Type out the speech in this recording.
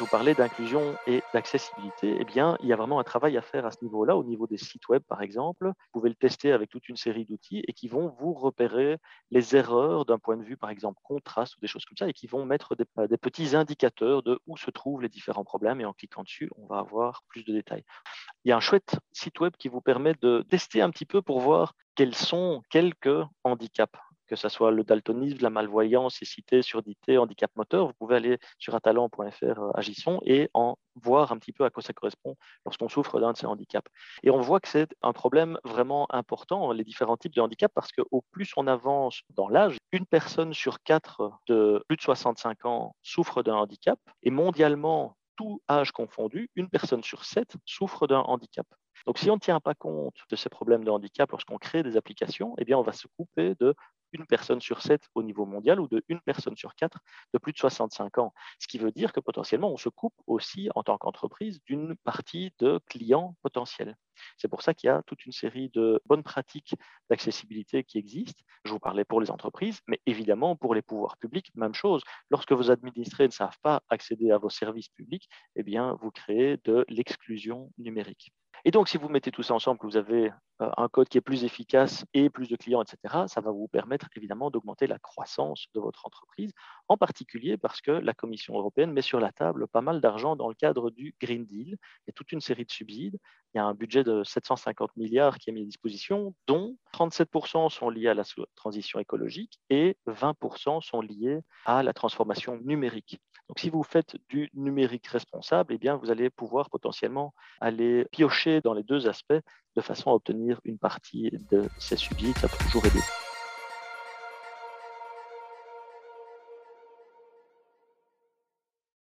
je vous parlais d'inclusion et d'accessibilité, eh bien, il y a vraiment un travail à faire à ce niveau-là, au niveau des sites web, par exemple. Vous pouvez le tester avec toute une série d'outils et qui vont vous repérer les erreurs d'un point de vue, par exemple, contraste ou des choses comme ça, et qui vont mettre des, des petits indicateurs de où se trouvent les différents problèmes. Et en cliquant dessus, on va avoir plus de détails. Il y a un chouette site web qui vous permet de tester un petit peu pour voir quels sont quelques handicaps que ce soit le daltonisme, la malvoyance, cécité, surdité, handicap moteur, vous pouvez aller sur atalent.fr euh, agisson et en voir un petit peu à quoi ça correspond lorsqu'on souffre d'un de ces handicaps. Et on voit que c'est un problème vraiment important, les différents types de handicaps, parce qu'au plus on avance dans l'âge, une personne sur quatre de plus de 65 ans souffre d'un handicap, et mondialement, tout âge confondu, une personne sur sept souffre d'un handicap. Donc, si on ne tient pas compte de ces problèmes de handicap lorsqu'on crée des applications, eh bien, on va se couper de une personne sur sept au niveau mondial ou de une personne sur quatre de plus de 65 ans. Ce qui veut dire que potentiellement, on se coupe aussi en tant qu'entreprise d'une partie de clients potentiels. C'est pour ça qu'il y a toute une série de bonnes pratiques d'accessibilité qui existent. Je vous parlais pour les entreprises, mais évidemment pour les pouvoirs publics, même chose. Lorsque vos administrés ne savent pas accéder à vos services publics, eh bien, vous créez de l'exclusion numérique. Et donc, si vous mettez tout ça ensemble, vous avez un code qui est plus efficace et plus de clients, etc., ça va vous permettre évidemment d'augmenter la croissance de votre entreprise, en particulier parce que la Commission européenne met sur la table pas mal d'argent dans le cadre du Green Deal. Il y a toute une série de subsides. Il y a un budget de 750 milliards qui est mis à disposition, dont 37% sont liés à la transition écologique et 20% sont liés à la transformation numérique. Donc, si vous faites du numérique responsable, eh bien, vous allez pouvoir potentiellement aller piocher dans les deux aspects de façon à obtenir une partie de ces subsides. Ça peut toujours aider.